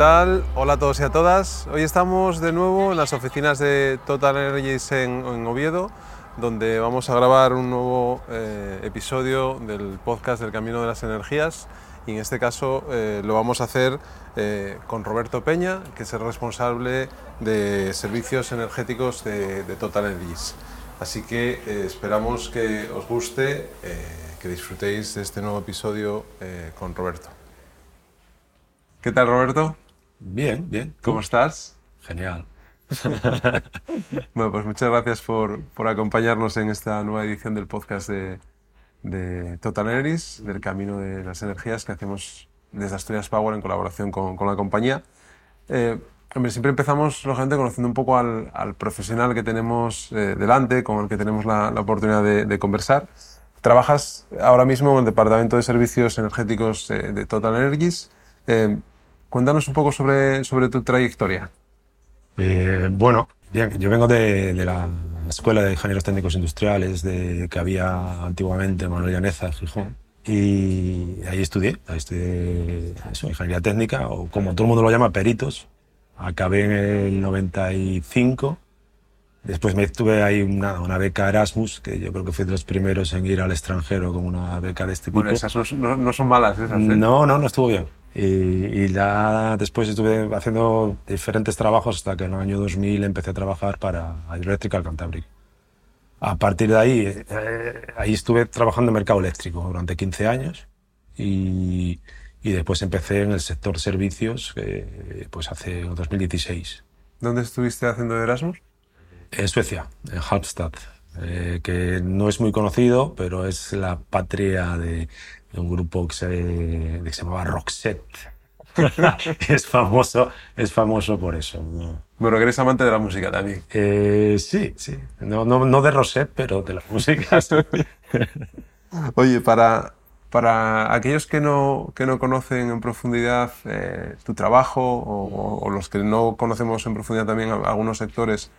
Hola a todos y a todas. Hoy estamos de nuevo en las oficinas de Total Energies en, Oviedo, donde vamos a grabar un nuevo eh, episodio del podcast del Camino de las Energías. Y en este caso eh, lo vamos a hacer eh, con Roberto Peña, que es el responsable de servicios energéticos de, de Total Energies. Así que esperamos que os guste, que disfrutéis de este nuevo episodio con Roberto. ¿Qué tal, Roberto? Bien, bien. ¿Cómo estás? Genial. Bueno, pues muchas gracias por, por acompañarnos en esta nueva edición del podcast de, de Total Energies, del Camino de las Energías que hacemos desde Asturias Power en colaboración con, con la compañía. Eh, hombre, siempre empezamos, lógicamente, conociendo un poco al, al profesional que tenemos eh, delante, con el que tenemos la, la oportunidad de, de conversar. Trabajas ahora mismo en el Departamento de Servicios Energéticos eh, de Total Energies. Eh, cuéntanos un poco sobre, sobre tu trayectoria. Eh, bueno, bien, yo vengo de, de la Escuela de Ingenieros Técnicos Industriales de, que había antiguamente en Manuel Llaneza, Gijón. Y ahí estudié, ahí estudié eso, ingeniería técnica, o como todo el mundo lo llama, peritos. Acabé en el 95. Después me tuve ahí una, una beca Erasmus, que yo creo que fui de los primeros en ir al extranjero con una beca de este tipo. Bueno, esas no, no- no son malas, esas. ¿eh? No, no, no estuvo bien. Y, y ya después estuve haciendo diferentes trabajos hasta que en el año 2000 empecé a trabajar para Electrical Cantabria. A partir de ahí, eh, ahí estuve trabajando en mercado eléctrico durante 15 años y, y después empecé en el sector servicios eh, pues hace 2016 ¿Dónde estuviste haciendo Erasmus? en Suecia, en Halmstad, eh, que no es muy conocido, pero es la patria de, de un grupo que se, que se llamaba Roxette. es famoso, es famoso por eso. ¿no? Bueno, que eres amante de la música también. Eh, sí, sí. No, no, no de Rosette, pero de la música. Oye, para, para aquellos que no, que no conocen en profundidad eh, tu trabajo o, o- los que no conocemos en profundidad también algunos sectores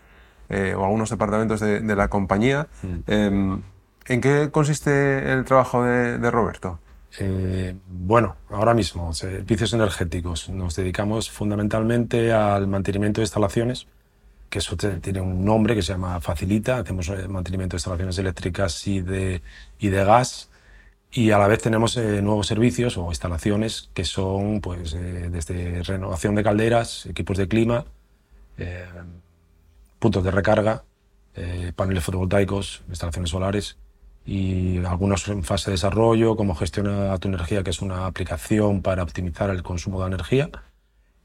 eh, o algunos departamentos de, de la compañía, em, ¿en qué consiste el trabajo de, de Roberto? Eh, bueno, ahora mismo, servicios energéticos. Nos dedicamos fundamentalmente al mantenimiento de instalaciones, que eso tiene un nombre que se llama Facilita. Hacemos eh, mantenimiento de instalaciones eléctricas y de, y de gas. Y a la vez tenemos eh, nuevos servicios o instalaciones que son pues, eh, desde renovación de calderas, equipos de clima, eh, puntos de recarga, eh, paneles fotovoltaicos, instalaciones solares y algunos en fase de desarrollo, como Gestiona tu energía, que es una aplicación para optimizar el consumo de energía.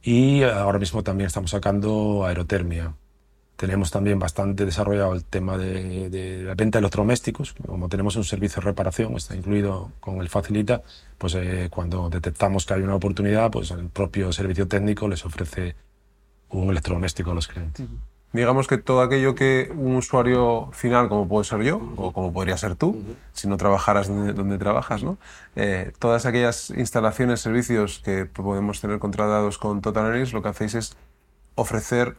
Y ahora mismo también estamos sacando aerotermia. Tenemos también bastante desarrollado el tema de, de la venta de electrodomésticos. Como tenemos un servicio de reparación, está incluido con el Facilita, pues eh, cuando detectamos que hay una oportunidad, pues el propio servicio técnico les ofrece un electrodoméstico a los clientes. Digamos que todo aquello que un usuario final, como puede ser yo, o como podría ser tú, si no trabajaras donde, donde trabajas, ¿no? Eh, todas aquellas instalaciones, servicios que podemos tener contratados con Total Energies, lo que hacéis es ofrecer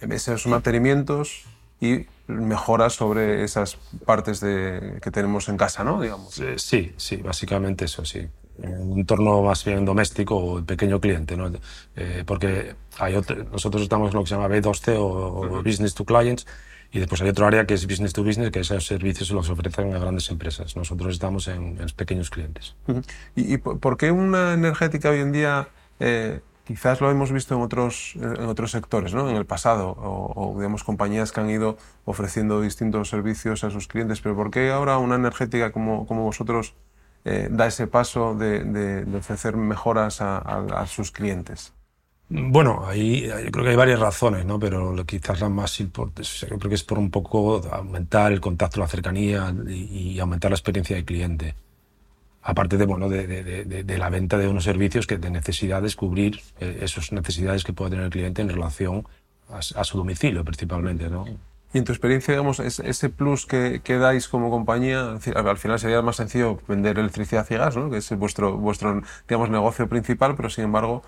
esos mantenimientos y mejoras sobre esas partes de, que tenemos en casa, ¿no? Digamos. Sí, sí, básicamente eso, sí. Un entorno más bien doméstico o pequeño cliente, ¿no? Eh, porque hay otro- nosotros estamos en lo que se llama B2C o, Business to Clients y después hay otro área que es Business to Business, que esos servicios los ofrecen a grandes empresas. Nosotros estamos en, en pequeños clientes. ¿Y, por qué una energética hoy en día, eh, quizás lo hemos visto en otros, en otros sectores, ¿no? en el pasado, o, o, digamos compañías que han ido ofreciendo distintos servicios a sus clientes, pero por qué ahora una energética como, como vosotros eh, da ese paso de, ofrecer mejoras a sus clientes? Bueno, ahí yo creo que hay varias razones, ¿no? pero quizás la más importante, yo creo que es por un poco aumentar el contacto, la cercanía y, aumentar la experiencia del cliente. Aparte de, bueno, de, de, de, la venta de unos servicios que de necesidad de cubrir eh, esas necesidades que puede tener el cliente en relación a, a su domicilio principalmente. ¿no? Y en tu experiencia, digamos, ese plus que, que dais como compañía, al final sería más sencillo vender electricidad y gas, ¿no? que es vuestro, vuestro digamos, negocio principal, pero sin embargo,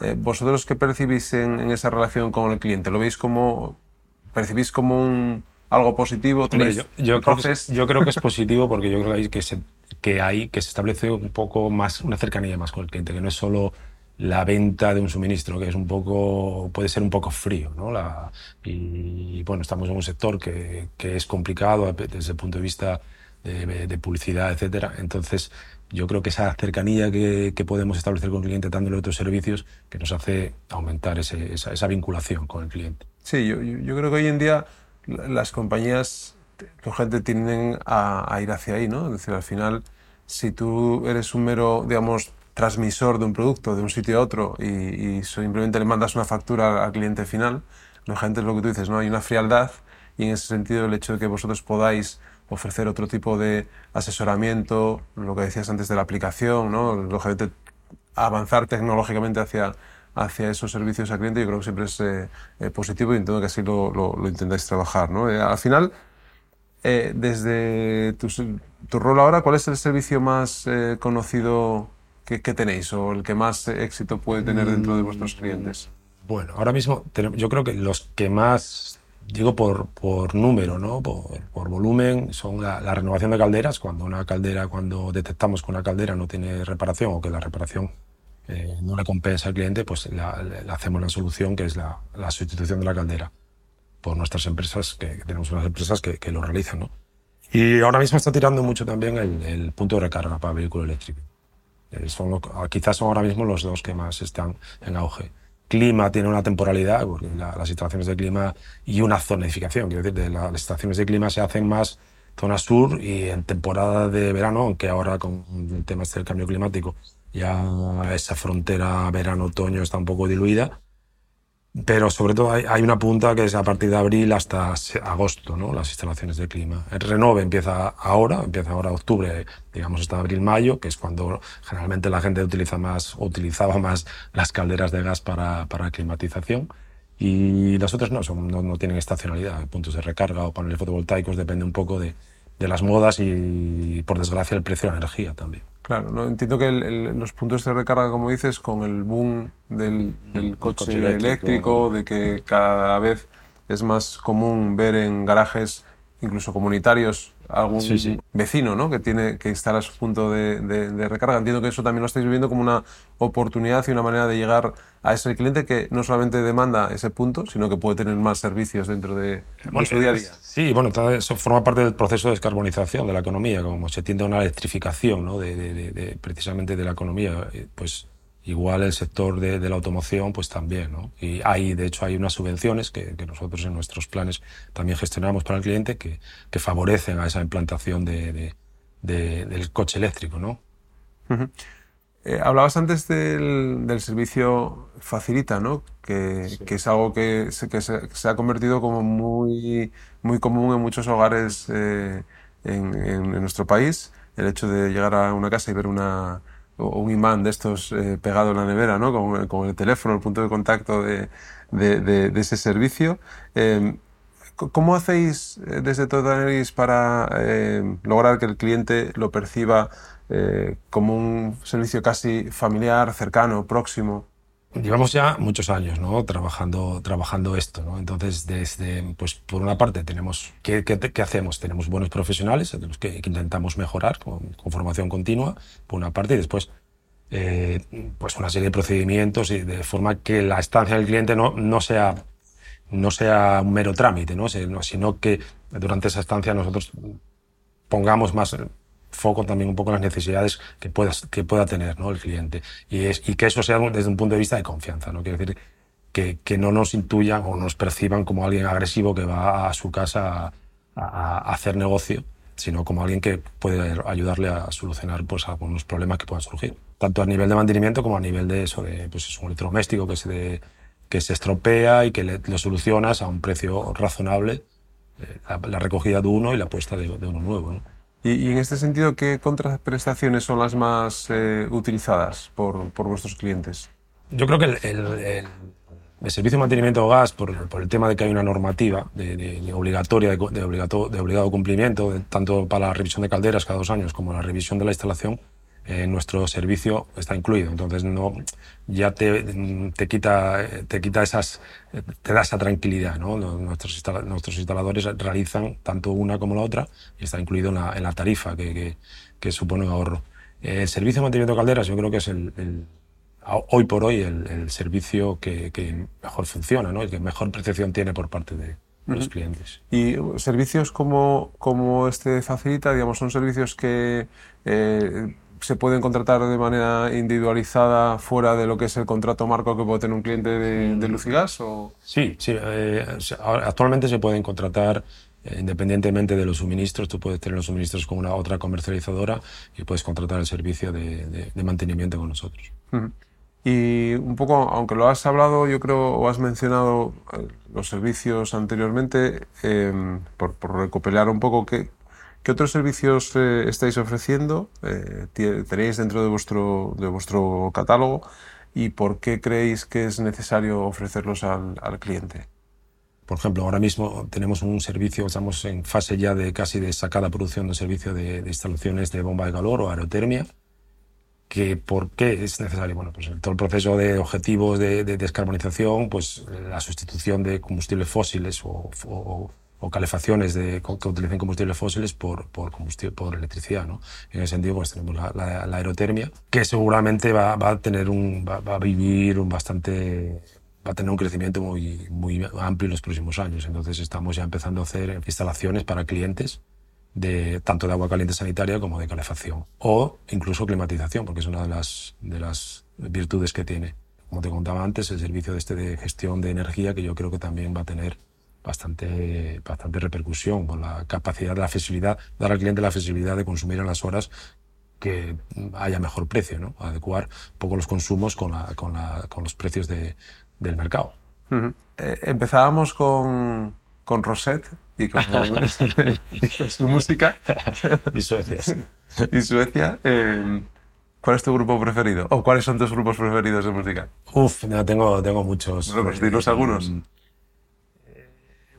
eh, ¿vosotros qué percibís en, en, esa relación con el cliente? ¿Lo veis como, percibís como un, algo positivo? yo, yo, creo que es, yo, creo que es, positivo porque yo creo que, se, que, hay, que se establece un poco más, una cercanía más con el cliente, que no es solo la venta de un suministro que es un poco puede ser un poco frío ¿no? la, y, bueno estamos en un sector que, que, es complicado desde el punto de vista de, publicidad etcétera entonces yo creo que esa cercanía que, que, podemos establecer con el cliente dándole otros servicios que nos hace aumentar esa, esa, vinculación con el cliente sí yo, yo creo que hoy en día las compañías gente tienden a, a ir hacia ahí no es decir al final si tú eres un mero digamos transmisor de un producto de un sitio a otro y, y simplemente le mandas una factura al cliente final, gente es lo que tú dices, ¿no? Hay una frialdad y en ese sentido el hecho de que vosotros podáis ofrecer otro tipo de asesoramiento, lo que decías antes de la aplicación, ¿no? Lógicamente avanzar tecnológicamente hacia, hacia esos servicios al cliente, yo creo que siempre es eh, eh, positivo y entiendo que así lo, lo, lo intentáis trabajar, ¿no? Eh, al final, eh, desde tu, tu, rol ahora, ¿cuál es el servicio más eh, conocido ¿Qué, ¿Qué, tenéis o el que más éxito puede tener dentro de vuestros clientes? Bueno, ahora mismo yo creo que los que más, digo por, por número, ¿no? por, por volumen, son la, la, renovación de calderas. Cuando una caldera, cuando detectamos que una caldera no tiene reparación o que la reparación eh, no le compensa al cliente, pues la, le hacemos la solución que es la, la, sustitución de la caldera por nuestras empresas, que, tenemos unas empresas que, lo realizan. ¿no? Y ahora mismo está tirando mucho también el, punto de recarga para vehículo eléctrico. Eh, lo, quizás son ahora mismo los dos que más están en auge. Clima tiene una temporalidad, porque la, las instalaciones de clima y una zonificación, quiero decir, de la, las estaciones de clima se hacen más zona sur y en temporada de verano, aunque ahora con el tema este del cambio climático ya esa frontera verano-otoño está un poco diluida, pero sobre todo hay, una punta que es a partir de abril hasta agosto, ¿no? las instalaciones de clima. El renove empieza ahora, empieza ahora octubre, digamos hasta abril-mayo, que es cuando generalmente la gente utiliza más, utilizaba más las calderas de gas para, para climatización. Y las otras no, son, no, no tienen estacionalidad, puntos de recarga o paneles fotovoltaicos, depende un poco de, de las modas y, por desgracia, el precio de la energía también. Claro, ¿no? entiendo que el, el, los puntos de recarga, como dices, con el boom del, del coche, coche, eléctrico, eléctrico de que cada vez es más común ver en garajes, incluso comunitarios, algún sí, sí. vecino ¿no? que tiene que instalar su punto de, de, de, recarga. Entiendo que eso también lo estáis viviendo como una oportunidad y una manera de llegar a ese cliente que no solamente demanda ese punto, sino que puede tener más servicios dentro de, bueno, de su día a día. Sí, bueno, eso forma parte del proceso de descarbonización de la economía, como se tiende a una electrificación ¿no? precisamente de la economía. Pues igual el sector de, de, la automoción, pues también, ¿no? Y hay, de hecho, hay unas subvenciones que, que, nosotros en nuestros planes también gestionamos para el cliente que, que favorecen a esa implantación de, de, del coche eléctrico, ¿no? Uh -huh. eh, hablabas antes del, del, servicio Facilita, ¿no? Que, sí. que es algo que, se, que se, ha convertido como muy, muy común en muchos hogares eh, en, en, en nuestro país. El hecho de llegar a una casa y ver una, o un imán de estos eh, pegado en la nevera, ¿no? Con, el teléfono, el punto de contacto de, ese servicio. Eh, ¿Cómo hacéis eh, desde Totaneris para eh, lograr que el cliente lo perciba eh, como un servicio casi familiar, cercano, próximo? Llevamos ya muchos años ¿no? trabajando, trabajando esto. ¿no? Entonces, desde, pues, por una parte, tenemos ¿qué, hacemos? Tenemos buenos profesionales que, que intentamos mejorar con, con, formación continua, por una parte, y después eh, pues una serie de procedimientos y de forma que la estancia del cliente no, no, sea, no sea un mero trámite, ¿no? sino que durante esa estancia nosotros pongamos más foco también un poco en las necesidades que, puedas, que pueda tener ¿no? el cliente. Y, es, y que eso sea desde un punto de vista de confianza. ¿no? Quiere decir que, que no nos intuyan o nos perciban como alguien agresivo que va a su casa a, a, hacer negocio, sino como alguien que puede ayudarle a solucionar pues, algunos problemas que puedan surgir, tanto a nivel de mantenimiento como a nivel de eso, de pues, es un electrodoméstico que se, que se estropea y que le, lo solucionas a un precio razonable, eh, la, recogida de uno y la puesta de, uno nuevo. Y, en este sentido, ¿qué contraprestaciones son las más eh, utilizadas por, por, vuestros clientes? Yo creo que el el servicio de mantenimiento de gas, por, el tema de que hay una normativa de, obligatoria, de, de, obligado cumplimiento, tanto para la revisión de calderas cada dos años como la revisión de la instalación, eh, nuestro servicio está incluido. Entonces no, ya te, te, quita, te quita esas, te da esa tranquilidad. ¿no? Nuestros, nuestros instaladores realizan tanto una como la otra y está incluido en la, tarifa que, que, supone un ahorro. El servicio de mantenimiento de calderas yo creo que es el hoy por hoy el, servicio que, mejor funciona, ¿no? el que mejor percepción tiene por parte de los clientes. Y servicios como, como este facilita, digamos, son servicios que eh, se pueden contratar de manera individualizada fuera de lo que es el contrato marco que puede tener un cliente de, de luz y gas? O... Sí, sí. Eh, actualmente se pueden contratar eh, independientemente de los suministros, tú puedes tener los suministros con una otra comercializadora y puedes contratar el servicio de, mantenimiento con nosotros. Y un poco, aunque lo has hablado, yo creo, o has mencionado eh, los servicios anteriormente, em, por, por, recopilar un poco, ¿qué, qué otros servicios eh, estáis ofreciendo? Eh, ¿Tenéis dentro de vuestro, de vuestro catálogo? ¿Y por qué creéis que es necesario ofrecerlos al, al cliente? Por ejemplo, ahora mismo tenemos un servicio, estamos en fase ya de casi de sacada producción de un servicio de, instalaciones de bomba de calor o aerotermia que por qué es necesario. Bueno, pues todo el proceso de objetivos de, descarbonización, pues la sustitución de combustibles fósiles o, calefacciones de, que utilicen combustibles fósiles por, por, combustible, por electricidad. ¿no? En ese sentido, pues tenemos la, aerotermia, que seguramente va, va a tener un, va, a vivir un bastante va a tener un crecimiento muy, muy amplio en los próximos años. Entonces estamos ya empezando a hacer instalaciones para clientes de, tanto de agua caliente sanitaria como de calefacción. O incluso climatización, porque es una de las, de las virtudes que tiene. Como te contaba antes, el servicio de, este de gestión de energía, que yo creo que también va a tener bastante, bastante repercusión con la capacidad de la flexibilidad, dar al cliente la flexibilidad de consumir en las horas que haya mejor precio, ¿no? adecuar un poco los consumos con, la, con, la, con los precios de, del mercado. Eh, empezábamos con, con Rosette y con, su música. y Suecia. y Suecia. Eh, ¿Cuál es tu grupo preferido? ¿O cuáles son tus grupos preferidos de música? Uf, tengo, tengo muchos. Bueno, pues dinos algunos.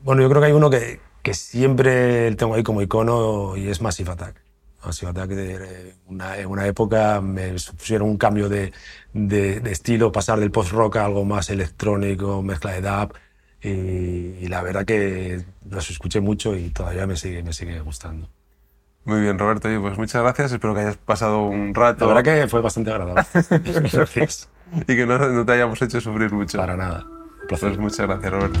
Bueno, yo creo que hay uno que, que siempre tengo ahí como icono y es Massive Attack. Massive Attack, de, una, en una época me supusieron un cambio de, de, de estilo, pasar del post-rock a algo más electrónico, mezcla de dub y, la verdad que los escuché mucho y todavía me sigue, me sigue gustando. Muy bien, Roberto. Pues muchas gracias. Espero que hayas pasado un rato. La verdad que fue bastante agradable. gracias. Y que no, no, te hayamos hecho sufrir mucho. Para nada. Un placer. Pues muchas gracias, Roberto.